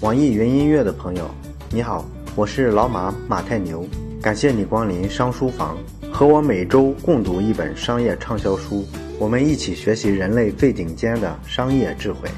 网易云音乐的朋友，你好，我是老马马太牛，感谢你光临商书房，和我每周共读一本商业畅销书，我们一起学习人类最顶尖的商业智慧。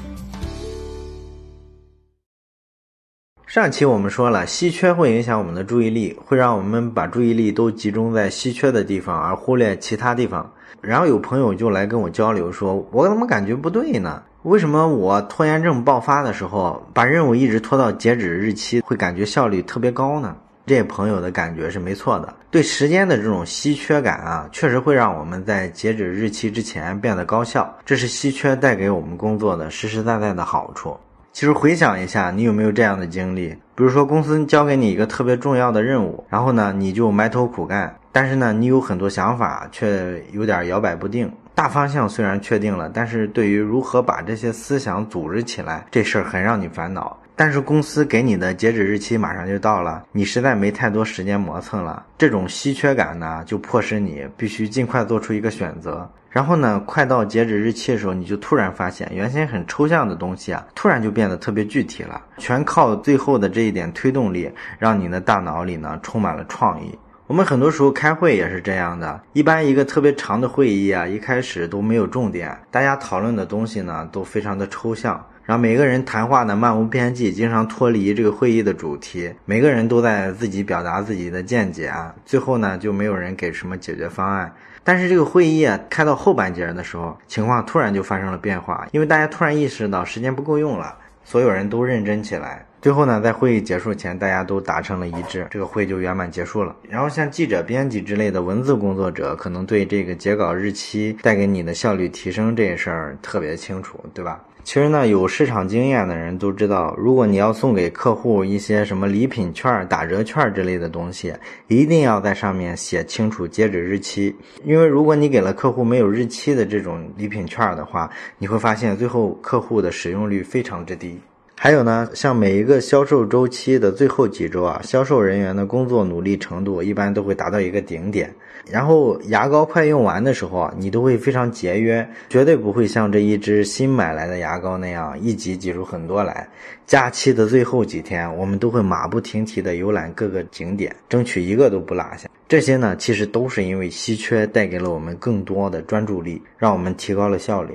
上期我们说了，稀缺会影响我们的注意力，会让我们把注意力都集中在稀缺的地方，而忽略其他地方。然后有朋友就来跟我交流，说我怎么感觉不对呢？为什么我拖延症爆发的时候，把任务一直拖到截止日期，会感觉效率特别高呢？这朋友的感觉是没错的。对时间的这种稀缺感啊，确实会让我们在截止日期之前变得高效，这是稀缺带给我们工作的实实在在的好处。其实回想一下，你有没有这样的经历？比如说公司交给你一个特别重要的任务，然后呢，你就埋头苦干，但是呢，你有很多想法，却有点摇摆不定。大方向虽然确定了，但是对于如何把这些思想组织起来，这事儿很让你烦恼。但是公司给你的截止日期马上就到了，你实在没太多时间磨蹭了。这种稀缺感呢，就迫使你必须尽快做出一个选择。然后呢，快到截止日期的时候，你就突然发现，原先很抽象的东西啊，突然就变得特别具体了。全靠最后的这一点推动力，让你的大脑里呢充满了创意。我们很多时候开会也是这样的，一般一个特别长的会议啊，一开始都没有重点，大家讨论的东西呢都非常的抽象，然后每个人谈话呢漫无边际，经常脱离这个会议的主题，每个人都在自己表达自己的见解啊，最后呢就没有人给什么解决方案。但是这个会议啊开到后半截的时候，情况突然就发生了变化，因为大家突然意识到时间不够用了，所有人都认真起来。最后呢，在会议结束前，大家都达成了一致，这个会就圆满结束了。然后像记者、编辑之类的文字工作者，可能对这个截稿日期带给你的效率提升这事儿特别清楚，对吧？其实呢，有市场经验的人都知道，如果你要送给客户一些什么礼品券、打折券之类的东西，一定要在上面写清楚截止日期，因为如果你给了客户没有日期的这种礼品券的话，你会发现最后客户的使用率非常之低。还有呢，像每一个销售周期的最后几周啊，销售人员的工作努力程度一般都会达到一个顶点。然后牙膏快用完的时候啊，你都会非常节约，绝对不会像这一支新买来的牙膏那样一挤挤出很多来。假期的最后几天，我们都会马不停蹄地游览各个景点，争取一个都不落下。这些呢，其实都是因为稀缺带给了我们更多的专注力，让我们提高了效率。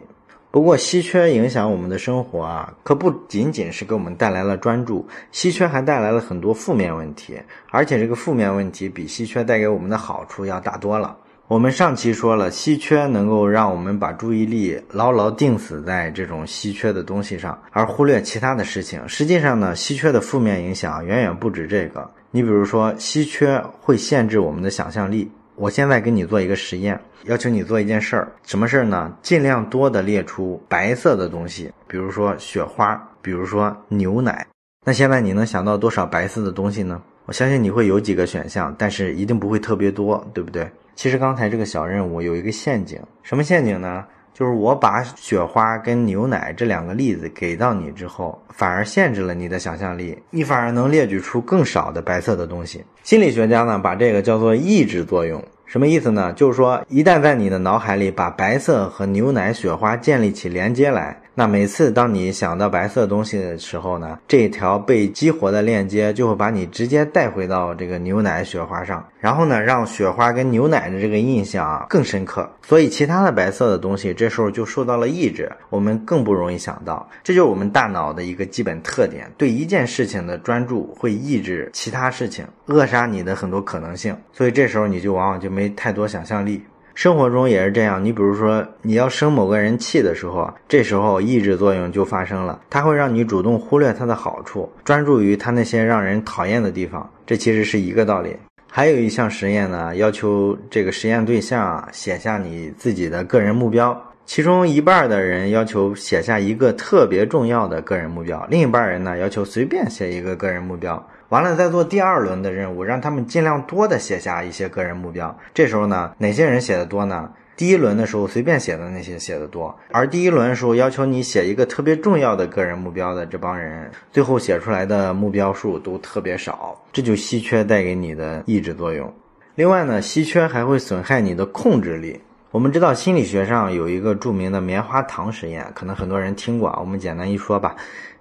不过，稀缺影响我们的生活啊，可不仅仅是给我们带来了专注，稀缺还带来了很多负面问题，而且这个负面问题比稀缺带给我们的好处要大多了。我们上期说了，稀缺能够让我们把注意力牢牢定死在这种稀缺的东西上，而忽略其他的事情。实际上呢，稀缺的负面影响远远不止这个。你比如说，稀缺会限制我们的想象力。我现在给你做一个实验，要求你做一件事儿，什么事儿呢？尽量多的列出白色的东西，比如说雪花，比如说牛奶。那现在你能想到多少白色的东西呢？我相信你会有几个选项，但是一定不会特别多，对不对？其实刚才这个小任务有一个陷阱，什么陷阱呢？就是我把雪花跟牛奶这两个例子给到你之后，反而限制了你的想象力，你反而能列举出更少的白色的东西。心理学家呢，把这个叫做抑制作用。什么意思呢？就是说，一旦在你的脑海里把白色和牛奶、雪花建立起连接来，那每次当你想到白色东西的时候呢，这条被激活的链接就会把你直接带回到这个牛奶、雪花上，然后呢，让雪花跟牛奶的这个印象啊更深刻。所以，其他的白色的东西这时候就受到了抑制，我们更不容易想到。这就是我们大脑的一个基本特点：对一件事情的专注会抑制其他事情，扼杀你的很多可能性。所以这时候你就往往就。没太多想象力，生活中也是这样。你比如说，你要生某个人气的时候，这时候抑制作用就发生了，它会让你主动忽略他的好处，专注于他那些让人讨厌的地方。这其实是一个道理。还有一项实验呢，要求这个实验对象啊写下你自己的个人目标，其中一半的人要求写下一个特别重要的个人目标，另一半人呢要求随便写一个个人目标。完了，再做第二轮的任务，让他们尽量多的写下一些个人目标。这时候呢，哪些人写的多呢？第一轮的时候随便写的那些写的多，而第一轮的时候要求你写一个特别重要的个人目标的这帮人，最后写出来的目标数都特别少。这就稀缺带给你的抑制作用。另外呢，稀缺还会损害你的控制力。我们知道心理学上有一个著名的棉花糖实验，可能很多人听过啊，我们简单一说吧。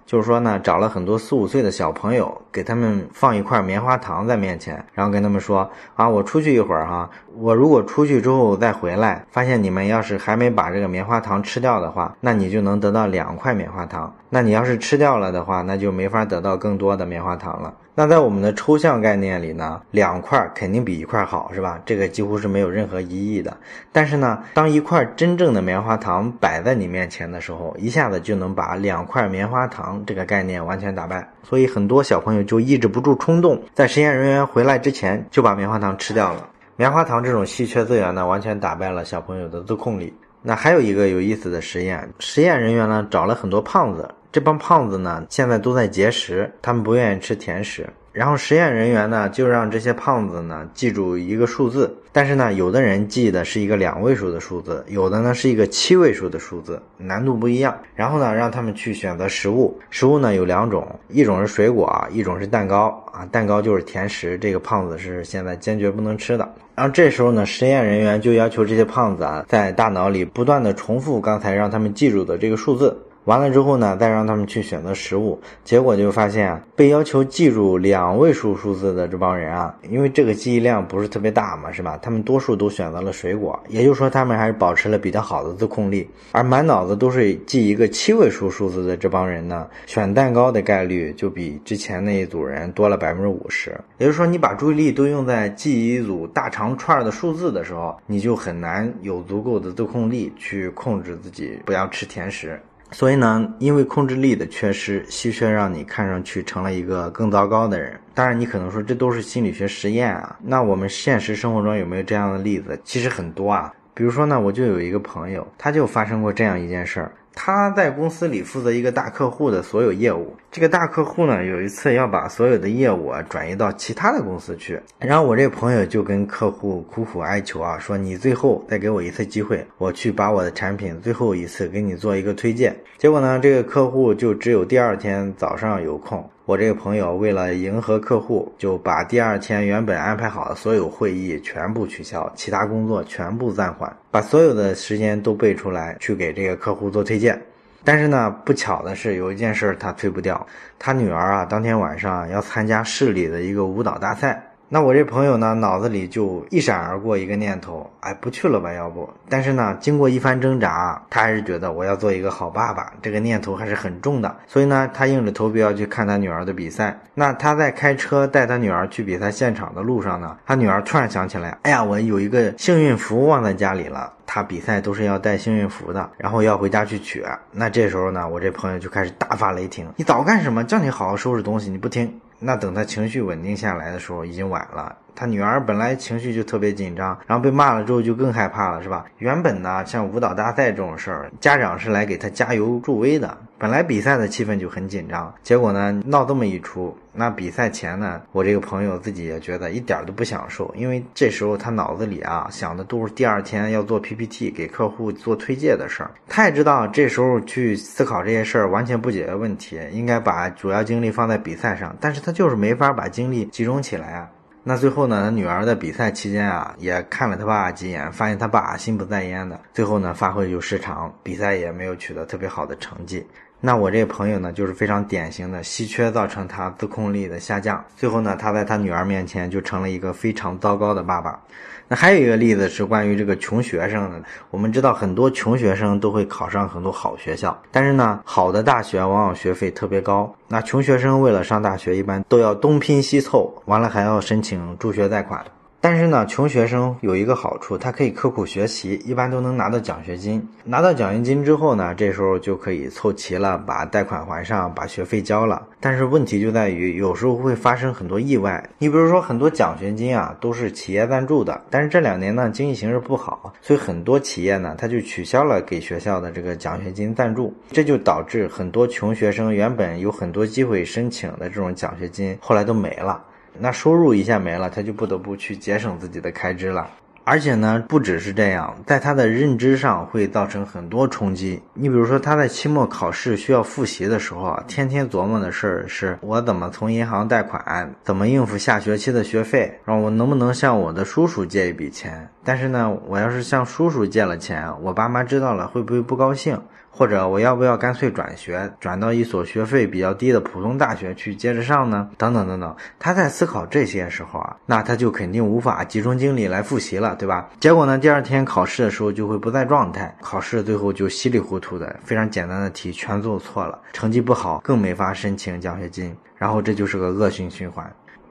就是说呢，找了很多四五岁的小朋友，给他们放一块棉花糖在面前，然后跟他们说啊，我出去一会儿哈，我如果出去之后再回来，发现你们要是还没把这个棉花糖吃掉的话，那你就能得到两块棉花糖。那你要是吃掉了的话，那就没法得到更多的棉花糖了。那在我们的抽象概念里呢，两块肯定比一块好，是吧？这个几乎是没有任何疑义的。但是呢，当一块真正的棉花糖摆在你面前的时候，一下子就能把两块棉花糖这个概念完全打败。所以很多小朋友就抑制不住冲动，在实验人员回来之前就把棉花糖吃掉了。棉花糖这种稀缺资源呢，完全打败了小朋友的自控力。那还有一个有意思的实验，实验人员呢找了很多胖子。这帮胖子呢，现在都在节食，他们不愿意吃甜食。然后实验人员呢，就让这些胖子呢记住一个数字，但是呢，有的人记的是一个两位数的数字，有的呢是一个七位数的数字，难度不一样。然后呢，让他们去选择食物，食物呢有两种，一种是水果，一种是蛋糕啊，蛋糕就是甜食，这个胖子是现在坚决不能吃的。然后这时候呢，实验人员就要求这些胖子啊，在大脑里不断的重复刚才让他们记住的这个数字。完了之后呢，再让他们去选择食物，结果就发现啊，被要求记住两位数数字的这帮人啊，因为这个记忆量不是特别大嘛，是吧？他们多数都选择了水果，也就是说他们还是保持了比较好的自控力。而满脑子都是记一个七位数数字的这帮人呢，选蛋糕的概率就比之前那一组人多了百分之五十。也就是说，你把注意力都用在记一组大长串的数字的时候，你就很难有足够的自控力去控制自己不要吃甜食。所以呢，因为控制力的缺失，稀缺让你看上去成了一个更糟糕的人。当然，你可能说这都是心理学实验啊。那我们现实生活中有没有这样的例子？其实很多啊。比如说呢，我就有一个朋友，他就发生过这样一件事儿。他在公司里负责一个大客户的所有业务。这个大客户呢，有一次要把所有的业务啊转移到其他的公司去。然后我这朋友就跟客户苦苦哀求啊，说你最后再给我一次机会，我去把我的产品最后一次给你做一个推荐。结果呢，这个客户就只有第二天早上有空。我这个朋友为了迎合客户，就把第二天原本安排好的所有会议全部取消，其他工作全部暂缓，把所有的时间都备出来去给这个客户做推荐。但是呢，不巧的是有一件事他推不掉，他女儿啊当天晚上要参加市里的一个舞蹈大赛。那我这朋友呢，脑子里就一闪而过一个念头，哎，不去了吧，要不？但是呢，经过一番挣扎，他还是觉得我要做一个好爸爸，这个念头还是很重的。所以呢，他硬着头皮要去看他女儿的比赛。那他在开车带他女儿去比赛现场的路上呢，他女儿突然想起来，哎呀，我有一个幸运符忘在家里了。他比赛都是要带幸运符的，然后要回家去取。那这时候呢，我这朋友就开始大发雷霆：“你早干什么？叫你好好收拾东西，你不听。”那等他情绪稳定下来的时候，已经晚了。他女儿本来情绪就特别紧张，然后被骂了之后就更害怕了，是吧？原本呢，像舞蹈大赛这种事儿，家长是来给他加油助威的。本来比赛的气氛就很紧张，结果呢，闹这么一出，那比赛前呢，我这个朋友自己也觉得一点都不享受，因为这时候他脑子里啊想的都是第二天要做 PPT 给客户做推介的事儿。他也知道这时候去思考这些事儿完全不解决问题，应该把主要精力放在比赛上，但是他就是没法把精力集中起来啊。那最后呢，他女儿在比赛期间啊，也看了他爸几眼，发现他爸心不在焉的，最后呢，发挥就失常，比赛也没有取得特别好的成绩。那我这个朋友呢，就是非常典型的稀缺造成他自控力的下降。最后呢，他在他女儿面前就成了一个非常糟糕的爸爸。那还有一个例子是关于这个穷学生的。我们知道很多穷学生都会考上很多好学校，但是呢，好的大学往往学费特别高。那穷学生为了上大学，一般都要东拼西凑，完了还要申请助学贷款。但是呢，穷学生有一个好处，他可以刻苦学习，一般都能拿到奖学金。拿到奖学金之后呢，这时候就可以凑齐了，把贷款还上，把学费交了。但是问题就在于，有时候会发生很多意外。你比如说，很多奖学金啊都是企业赞助的，但是这两年呢，经济形势不好，所以很多企业呢，他就取消了给学校的这个奖学金赞助，这就导致很多穷学生原本有很多机会申请的这种奖学金，后来都没了。那收入一下没了，他就不得不去节省自己的开支了。而且呢，不只是这样，在他的认知上会造成很多冲击。你比如说，他在期末考试需要复习的时候啊，天天琢磨的事儿是我怎么从银行贷款，怎么应付下学期的学费，然后我能不能向我的叔叔借一笔钱？但是呢，我要是向叔叔借了钱，我爸妈知道了会不会不高兴？或者我要不要干脆转学，转到一所学费比较低的普通大学去接着上呢？等等等等，他在思考这些时候啊，那他就肯定无法集中精力来复习了，对吧？结果呢，第二天考试的时候就会不在状态，考试最后就稀里糊涂的，非常简单的题全做错了，成绩不好，更没法申请奖学金，然后这就是个恶性循环。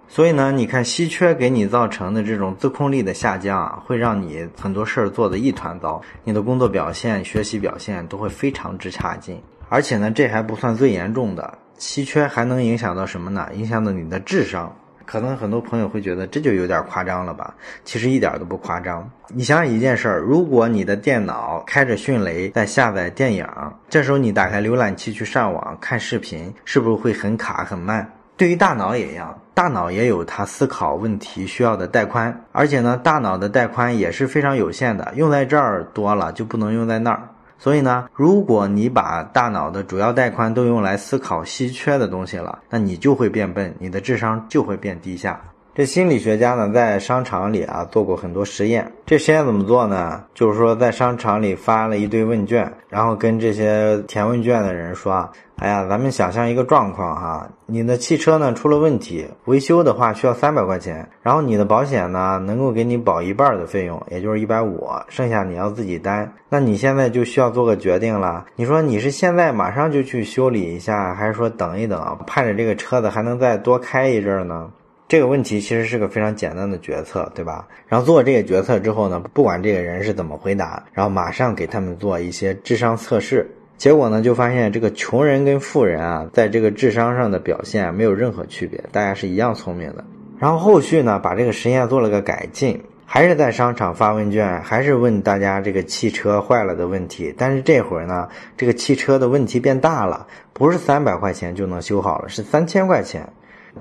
所以呢，你看稀缺给你造成的这种自控力的下降啊，会让你很多事儿做得一团糟，你的工作表现、学习表现都会非常之差劲。而且呢，这还不算最严重的，稀缺还能影响到什么呢？影响到你的智商。可能很多朋友会觉得这就有点夸张了吧？其实一点都不夸张。你想想一件事儿，如果你的电脑开着迅雷在下载电影，这时候你打开浏览器去上网看视频，是不是会很卡很慢？对于大脑也一样，大脑也有它思考问题需要的带宽，而且呢，大脑的带宽也是非常有限的，用在这儿多了就不能用在那儿。所以呢，如果你把大脑的主要带宽都用来思考稀缺的东西了，那你就会变笨，你的智商就会变低下。这心理学家呢，在商场里啊做过很多实验。这实验怎么做呢？就是说，在商场里发了一堆问卷，然后跟这些填问卷的人说：“哎呀，咱们想象一个状况哈，你的汽车呢出了问题，维修的话需要三百块钱，然后你的保险呢能够给你保一半的费用，也就是一百五，剩下你要自己担。那你现在就需要做个决定了，你说你是现在马上就去修理一下，还是说等一等，盼着这个车子还能再多开一阵呢？”这个问题其实是个非常简单的决策，对吧？然后做这个决策之后呢，不管这个人是怎么回答，然后马上给他们做一些智商测试。结果呢，就发现这个穷人跟富人啊，在这个智商上的表现没有任何区别，大家是一样聪明的。然后后续呢，把这个实验做了个改进，还是在商场发问卷，还是问大家这个汽车坏了的问题。但是这会儿呢，这个汽车的问题变大了，不是三百块钱就能修好了，是三千块钱。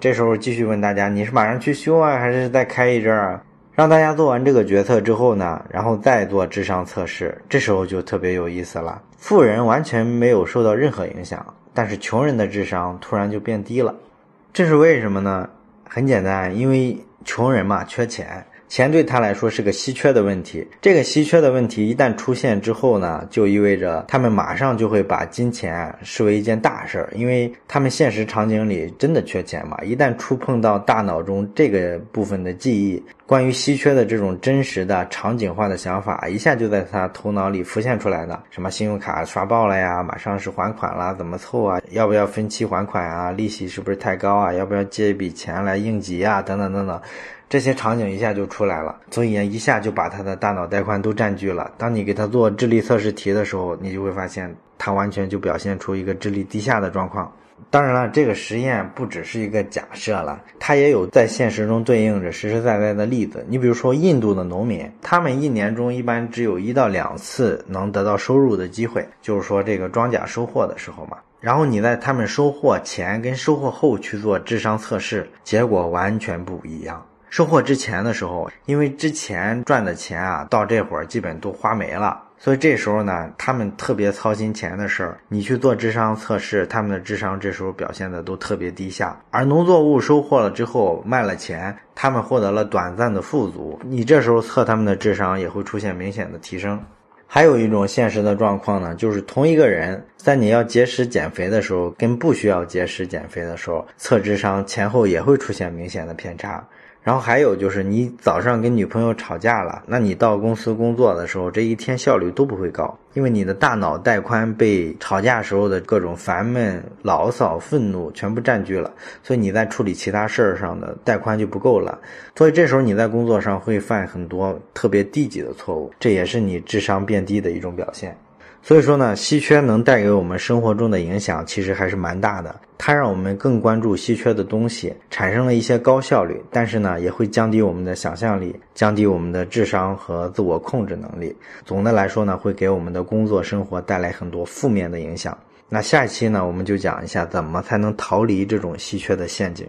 这时候继续问大家：你是马上去修啊，还是再开一阵儿？让大家做完这个决策之后呢，然后再做智商测试。这时候就特别有意思了。富人完全没有受到任何影响，但是穷人的智商突然就变低了。这是为什么呢？很简单，因为穷人嘛，缺钱。钱对他来说是个稀缺的问题，这个稀缺的问题一旦出现之后呢，就意味着他们马上就会把金钱视为一件大事儿，因为他们现实场景里真的缺钱嘛。一旦触碰到大脑中这个部分的记忆，关于稀缺的这种真实的场景化的想法，一下就在他头脑里浮现出来的。什么信用卡刷爆了呀，马上是还款了，怎么凑啊？要不要分期还款啊？利息是不是太高啊？要不要借一笔钱来应急啊？等等等等。这些场景一下就出来了，所以一下就把他的大脑带宽都占据了。当你给他做智力测试题的时候，你就会发现他完全就表现出一个智力低下的状况。当然了，这个实验不只是一个假设了，它也有在现实中对应着实实在在的例子。你比如说，印度的农民，他们一年中一般只有一到两次能得到收入的机会，就是说这个庄稼收获的时候嘛。然后你在他们收获前跟收获后去做智商测试，结果完全不一样。收获之前的时候，因为之前赚的钱啊，到这会儿基本都花没了，所以这时候呢，他们特别操心钱的事儿。你去做智商测试，他们的智商这时候表现的都特别低下。而农作物收获了之后卖了钱，他们获得了短暂的富足，你这时候测他们的智商也会出现明显的提升。还有一种现实的状况呢，就是同一个人在你要节食减肥的时候，跟不需要节食减肥的时候测智商前后也会出现明显的偏差。然后还有就是，你早上跟女朋友吵架了，那你到公司工作的时候，这一天效率都不会高，因为你的大脑带宽被吵架时候的各种烦闷、牢骚、愤怒全部占据了，所以你在处理其他事儿上的带宽就不够了，所以这时候你在工作上会犯很多特别低级的错误，这也是你智商变低的一种表现。所以说呢，稀缺能带给我们生活中的影响其实还是蛮大的。它让我们更关注稀缺的东西，产生了一些高效率，但是呢，也会降低我们的想象力，降低我们的智商和自我控制能力。总的来说呢，会给我们的工作生活带来很多负面的影响。那下一期呢，我们就讲一下怎么才能逃离这种稀缺的陷阱。